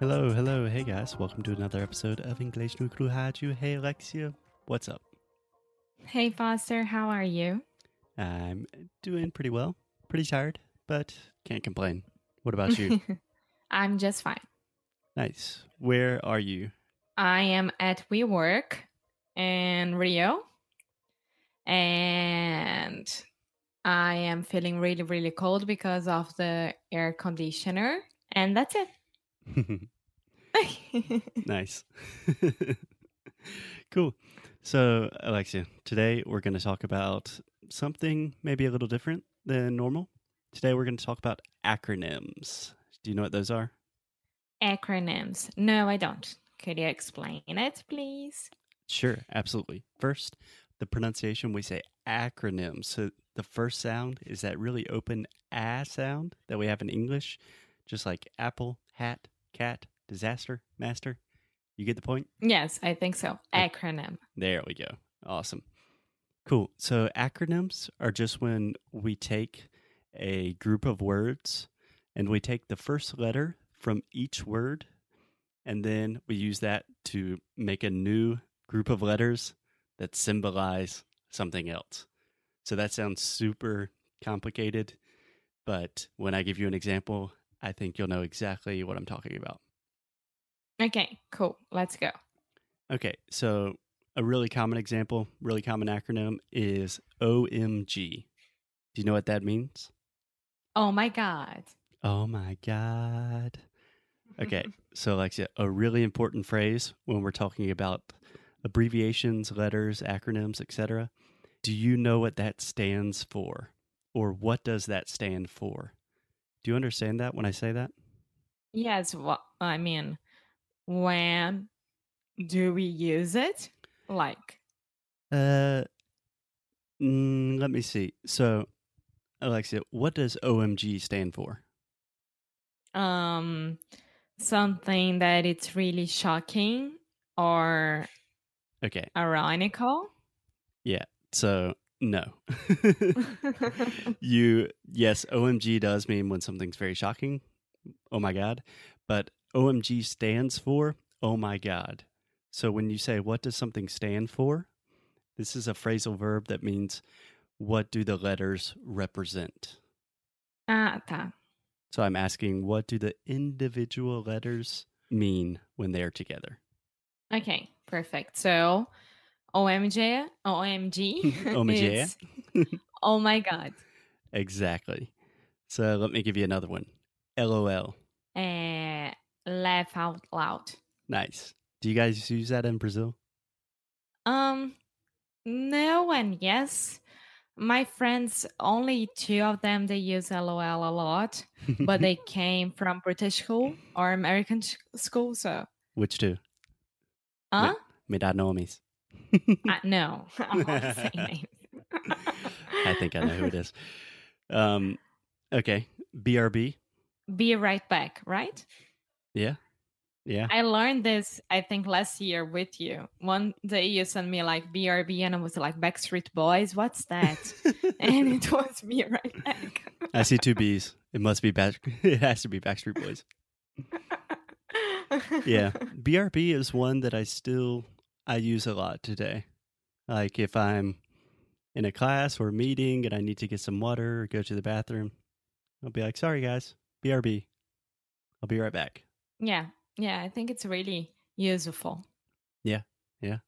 Hello, hello, hey guys. Welcome to another episode of English no Rádio. Hey Alexia, what's up? Hey Foster, how are you? I'm doing pretty well. Pretty tired, but can't complain. What about you? I'm just fine. nice. Where are you? I am at WeWork in Rio, and I am feeling really, really cold because of the air conditioner, and that's it. nice. cool. So, Alexia, today we're going to talk about something maybe a little different than normal. Today we're going to talk about acronyms. Do you know what those are? Acronyms. No, I don't. Could you explain it, please? Sure, absolutely. First, the pronunciation we say acronyms. So the first sound is that really open a sound that we have in English, just like apple, hat, cat, disaster, master. You get the point? Yes, I think so. Acronym. There we go. Awesome. Cool. So acronyms are just when we take a group of words and we take the first letter from each word and then we use that to make a new group of letters that symbolize something else. So that sounds super complicated, but when I give you an example, I think you'll know exactly what I'm talking about. Okay, cool. Let's go. Okay, so a really common example, really common acronym is OMG. Do you know what that means? Oh my God. Oh my God. Okay, so Alexia, a really important phrase when we're talking about abbreviations, letters, acronyms, etc. Do you know what that stands for? Or what does that stand for? Do you understand that when I say that? Yes, well, I mean, when do we use it? Like, Uh, mm, let me see. So, Alexia, what does OMG stand for? um, something that it's really shocking or Okay, ironical. Yeah. So no. you, yes, OMG does mean when something's very shocking. Oh my God. But OMG stands for oh my God. So when you say, what does something stand for? This is a phrasal verb that means what do the letters represent? ah, tá. So I'm asking, what do the individual letters mean when they're together? Okay, perfect. So, OMG, OMG, OMG. oh my God. Exactly. So let me give you another one. LOL. Uh, laugh out loud. Nice. Do you guys use that in Brazil? Um, no and yes. My friends, only two of them, they use LOL a lot, but they came from British school or American school, so. Which two? Huh? Me dá nomes. Uh, no, I say names. I think I know who it is. Um, okay. BRB. Be right back, right? Yeah. Yeah. I learned this, I think, last year with you. One day you sent me like BRB, and I was like, Backstreet Boys, what's that? and it was Be Right Back. I see two B's. It must be back. It has to be Backstreet Boys. Yeah. BRB is one that I still I use a lot today. Like if I'm in a class or meeting and I need to get some water or go to the bathroom, I'll be like, "Sorry guys, BRB. I'll be right back." yeah. Yeah. I think it's really useful. Yeah. Yeah.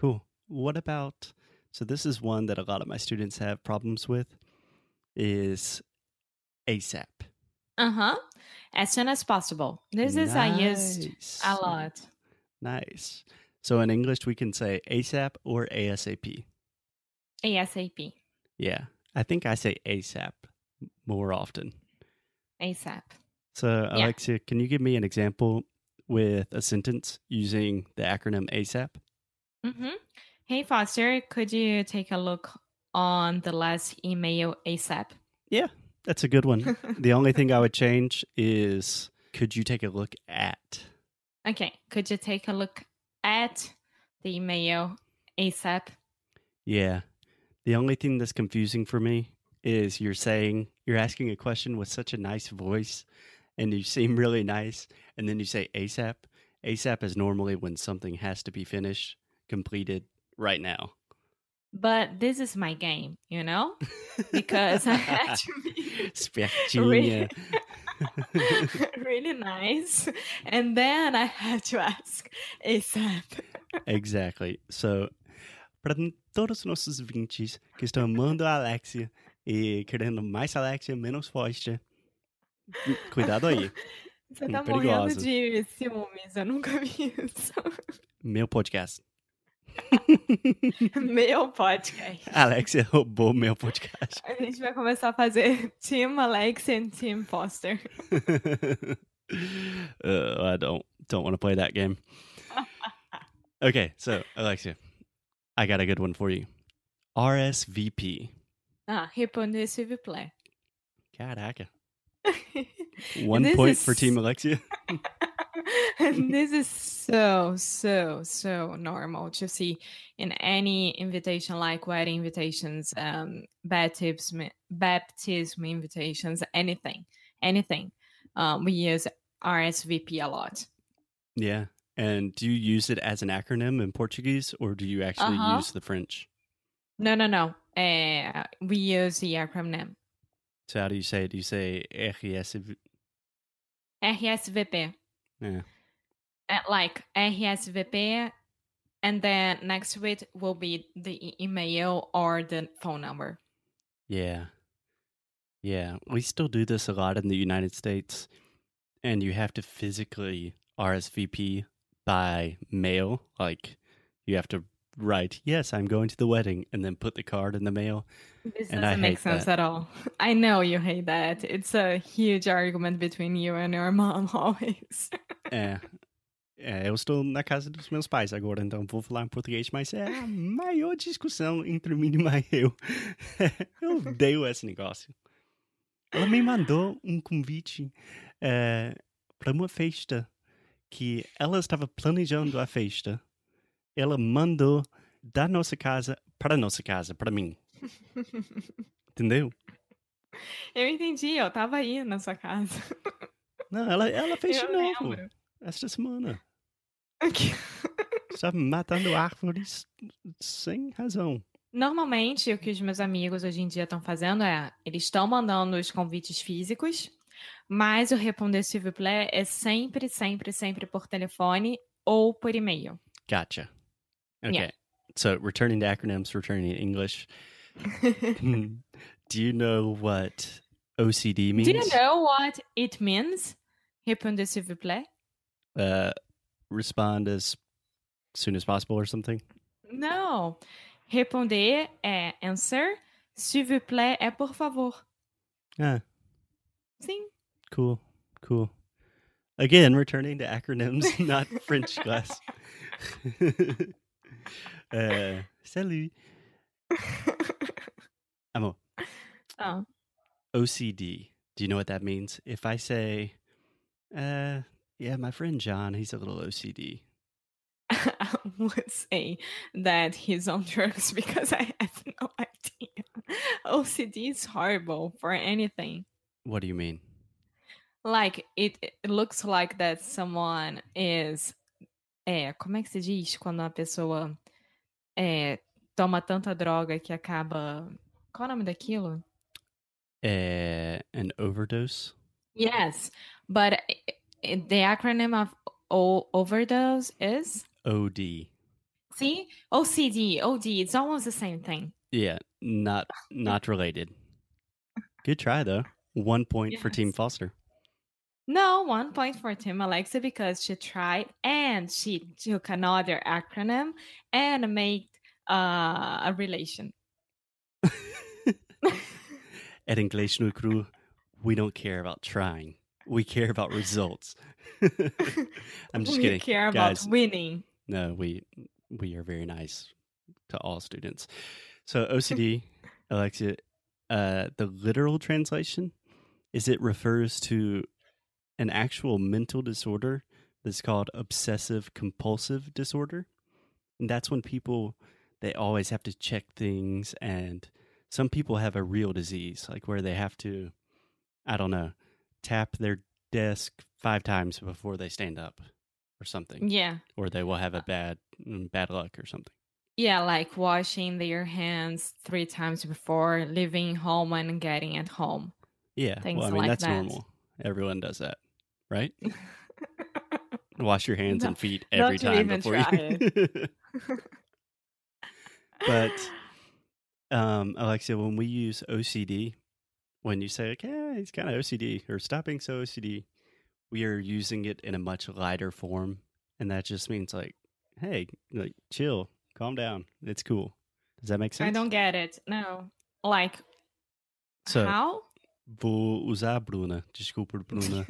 Cool. What about so this is one that a lot of my students have problems with is ASAP. Uh huh. As soon as possible. This is I used Nice. a lot. Nice. So in English we can say ASAP or ASAP. ASAP. Yeah. I think I say ASAP more often. ASAP. So, Yeah. Alexia, can you give me an example with a sentence using the acronym ASAP? Mm-hmm. Hey, Foster, could you take a look on the last email ASAP? Yeah, that's a good one. the only thing I would change is could you take a look at? Okay. Could you take a look at the email ASAP? Yeah. The only thing that's confusing for me is you're saying, you're asking a question with such a nice voice and you seem really nice. and then you say ASAP. ASAP is normally when something has to be finished, completed right now. But this is my game, you know? Because I had to be. really nice. And then I had to ask ASAP. exactly. So, para todos os nossos ouvintes que estão amando a Alexia e querendo mais Alexia, menos Foster, cuidado aí. Você tá morrendo perigosa. de ciúmes, eu nunca vi isso. Meu podcast. Meu podcast. Alexia roubou meu podcast. A gente vai começar a fazer Team Alex e Team Foster. uh, I don't don't want to play that game. Okay, so Alexia, I got a good one for you. RSVP. Ah, répondez s'il vous plaît. Caraca. One point is- for Team Alexia. this is so so so normal to see in any invitation like wedding invitations um baptism baptism invitations anything anything um we use rsvp a lot Yeah. And do you use it as an acronym in Portuguese or do you actually Uh-huh. use the French? no no no uh, we use the acronym So how do you say it? Do you say RSV? rsvp Yeah. uh, like rsvp and then next to it will be the email or the phone number Yeah. Yeah. We still do this a lot in the United States. And you have to physically RSVP by mail. Like you have to write, yes, I'm going to the wedding, and then put the card in the mail. This And I doesn't make hate sense that. at all. I know you hate that. It's a huge argument between you and your mom always. É. É, eu estou na casa dos meus pais agora, então vou falar em português, mas é a maior discussão entre mim e eu. eu odeio esse negócio. Ela me mandou um convite para uma festa que ela estava planejando a festa. Ela mandou da nossa casa para a nossa casa, para mim. Entendeu? Eu entendi, eu tava aí na sua casa. Não, ela, ela fez de Eu novo lembro. esta semana. Ok. Estava matando árvores sem razão. Normalmente, o que os meus amigos hoje em dia estão fazendo é, eles estão mandando os convites físicos, mas o responder s'il vous plaît é sempre, sempre, sempre por telefone ou por e-mail. Gotcha. Okay. Yeah. So returning to acronyms, returning to English. Do you know what OCD means? Do you know what it means? Répondez s'il vous plaît. Uh, respond as soon as possible or something. No. Responder é answer. S'il vous plaît é por favor. Ah, Sim. cool, cool. Again, returning to acronyms, not French class. Uh, salut. Amor, Ah. OCD. Do you know what that means? If I say, uh, yeah, my friend John, he's a little OCD. I would say that he's on drugs because I have no idea. OCD is horrible for anything. What do you mean? Like it, it looks like that someone is é, como é que se diz quando uma pessoa é, toma tanta droga que acaba Qual é o nome daquilo? Uh, an overdose? Yes, but the acronym of o- overdose is OD. see OCD, OD. It's almost the same thing. Yeah, not not related. Good try though. One point for Team Yes. Foster. No, one point for Team Alexa because she tried and she took another acronym and made uh, a relation. At English no Cru, we don't care about trying. We care about results. I'm just we kidding. care guys. about winning. No, we we are very nice to all students. So OCD, Alexia, uh, the literal translation is it refers to an actual mental disorder that's called obsessive compulsive disorder, and that's when people they always have to check things, and some people have a real disease like where they have to, I don't know, tap their desk five times before they stand up or something, Yeah. or they will have a bad mm, bad luck or something. Yeah, like washing their hands three times before leaving home and getting at home. Yeah, Things well, I mean like that's that. normal. Everyone does that, right? Wash your hands and feet every time before you. But- um, Alexia, when we use OCD, when you say like, "Yeah, he's kind of OCD" or "Stop being so OCD," we are using it in a much lighter form, and that just means like, "Hey, like, chill, calm down, it's cool." Does that make sense? I don't get it. No. Like So, how? Vou usar a Bruna. Desculpa, Bruna.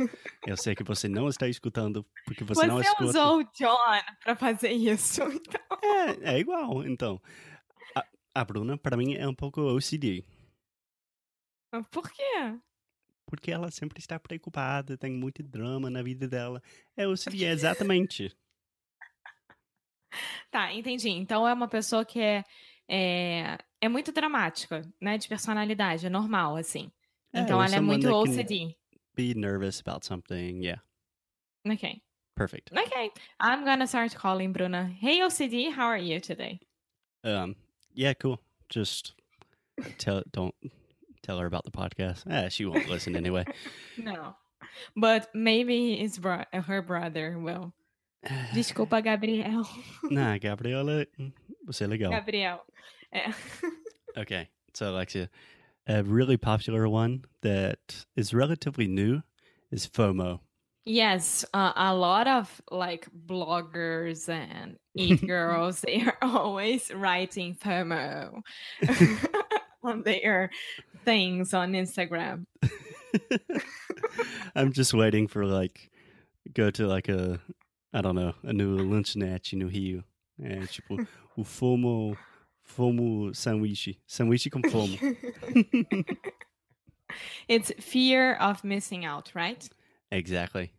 Eu sei que você não está escutando porque você, Você não escuta. usou o John pra fazer isso. Então. É, é igual, então. A, a Bruna, para mim, é um pouco OCD. Por quê? Porque ela sempre está preocupada, tem muito drama na vida dela. É OCD, exatamente. Tá, entendi. Então é uma pessoa que é, é, é muito dramática, né? De personalidade, é normal, assim. Então ela é muito OCD. Be nervous about something. Yeah, Ok. perfect. Okay. I'm gonna start calling Bruna. Hey OCD, how are you today? Um, yeah, cool. Just tell, don't tell her about the podcast. Ah, she won't listen anyway. No. But maybe his bro- her brother will. Desculpa, Gabriel. nah, Gabriela, você é legal. Gabriel. É. Okay, so Alexia, a really popular one that is relatively new is FOMO. Yes, uh, a lot of like bloggers and eat girls, they are always writing FOMO on their things on Instagram. I'm just waiting for like go to like a I don't know a new lanchonete no Rio. É tipo o FOMO FOMO sanduíche. Sanduíche com FOMO. it's fear of missing out, right? exactly.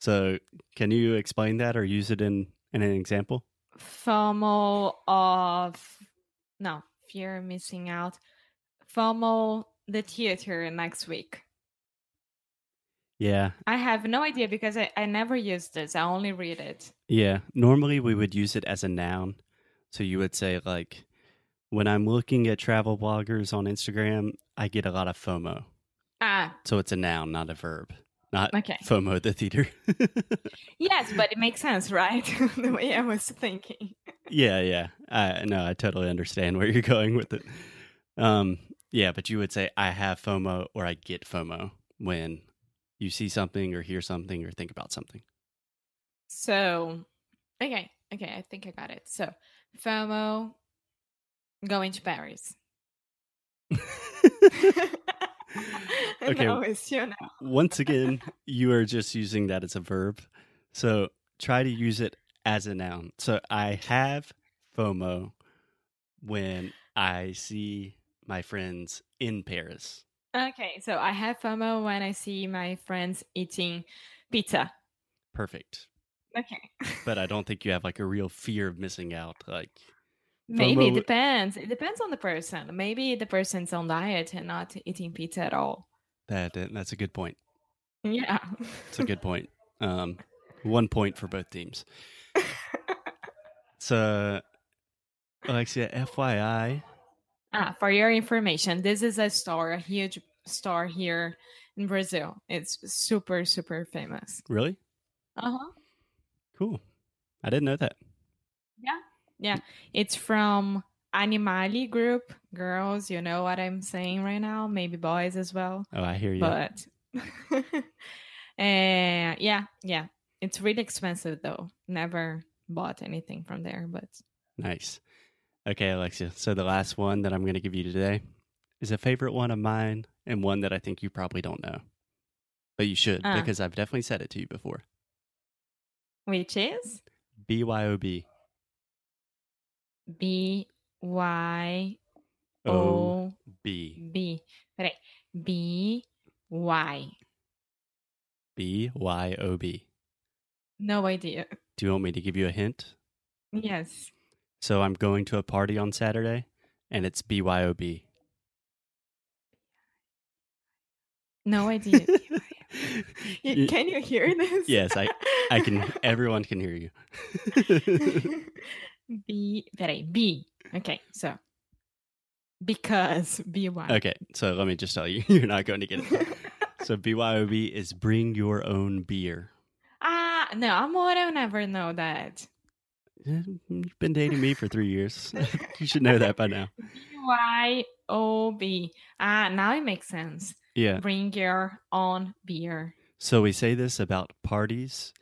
So can you explain that or use it in, in an example? FOMO of no fear of missing out. FOMO the theater next week. Yeah. I have no idea because I, I never use this. I only read it. Yeah. Normally we would use it as a noun. So you would say like when I'm looking at travel bloggers on Instagram, I get a lot of FOMO. Ah, So it's a noun, not a verb. Not okay. FOMO the theater. Yes, but it makes sense, right? the way I was thinking. yeah, yeah. I no, I totally understand where you're going with it. Um, yeah, but you would say I have FOMO or I get FOMO when you see something or hear something or think about something. So, okay, okay, I think I got it. So, FOMO, going to Paris. Okay. you know. Once again, you are just using that as a verb. So try to use it as a noun. So I have FOMO when I see my friends in Paris. Okay, so I have FOMO when I see my friends eating pizza. Perfect. Okay. But I don't think you have like a real fear of missing out. Like, Maybe it depends. It depends on the person. Maybe the person's on diet and not eating pizza at all. that that's a good point. Yeah. It's a good point. Um, one point for both teams. So, Alexia, FYI, ah, for your information, this is a store, a huge store here in Brazil. It's super, super famous. really Uh huh. cool. I didn't know that. Yeah, it's from Animale Group. Girls, you know what I'm saying right now. Maybe boys as well. Oh, I hear you. But uh, yeah, yeah. It's really expensive though. Never bought anything from there, but Nice. Okay, Alexia. So the last one that I'm going to give you today is a favorite one of mine and one that I think you probably don't know. But you should Ah. because I've definitely said it to you before. which is BYOB. B Y O B. B. Peraí. B Y. B Y O B. No idea. Do you want me to give you a hint? Yes. So I'm going to a party on Saturday and it's BYOB. No idea. Can you hear this? Yes, I I can. Everyone can hear you. B. Peraí, B. Okay, so because B Y. okay, so let me just tell you, you're not going to get it. So BYOB is bring your own beer. Ah, no, amor, I'll never know that. Eh, You've been dating me for three years. you should know that by now. B Y O B. Ah, now it makes sense. Yeah. Bring your own beer. So we say this about parties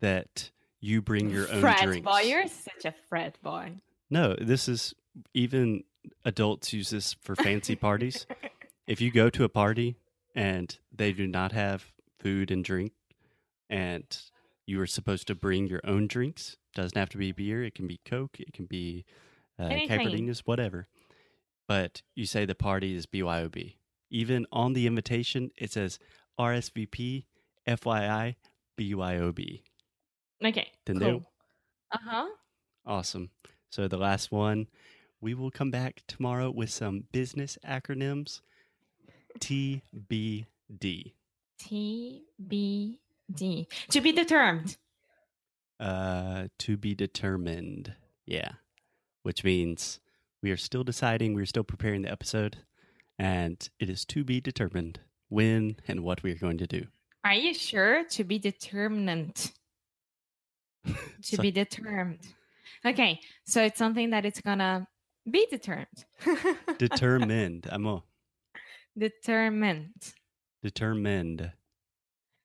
that you bring your own frat drinks. boy, you're such a frat boy. No, this is even adults use this for fancy parties. If you go to a party and they do not have food and drink, and you are supposed to bring your own drinks, doesn't have to be beer. It can be Coke. It can be uh, whatever. But you say the party is BYOB. Even on the invitation, it says RSVP, FYI, BYOB. Okay. Entendeu? Cool. Uh huh. Awesome. So the last one, we will come back tomorrow with some business acronyms. TBD. T B D. To be determined. Uh, to be determined. Yeah. Which means we are still deciding, we're still preparing the episode, and it is to be determined when and what we are going to do. Are you sure? To be determined. To So- be determined. Okay, so it's something that it's gonna be determined. Determined. Amo. determined. Determined.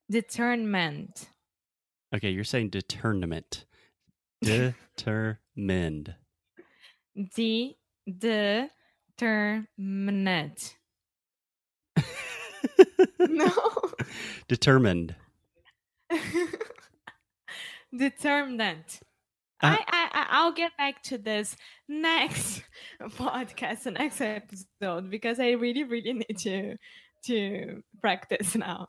Determined. Okay, you're saying determinant. Determined. De determined. No. Determined. Determined. Uh, I, I I'll get back to this next podcast, the next episode, because I really really need to to practice now.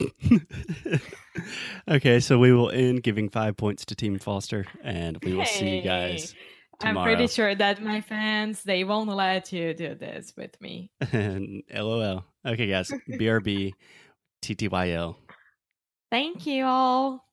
okay, so we will end giving five points to Team Foster, and we will see you Hey, guys I'm pretty sure that my fans they won't let you do this with me. and LOL. Okay, guys. BRB, TTYL. Thank you all.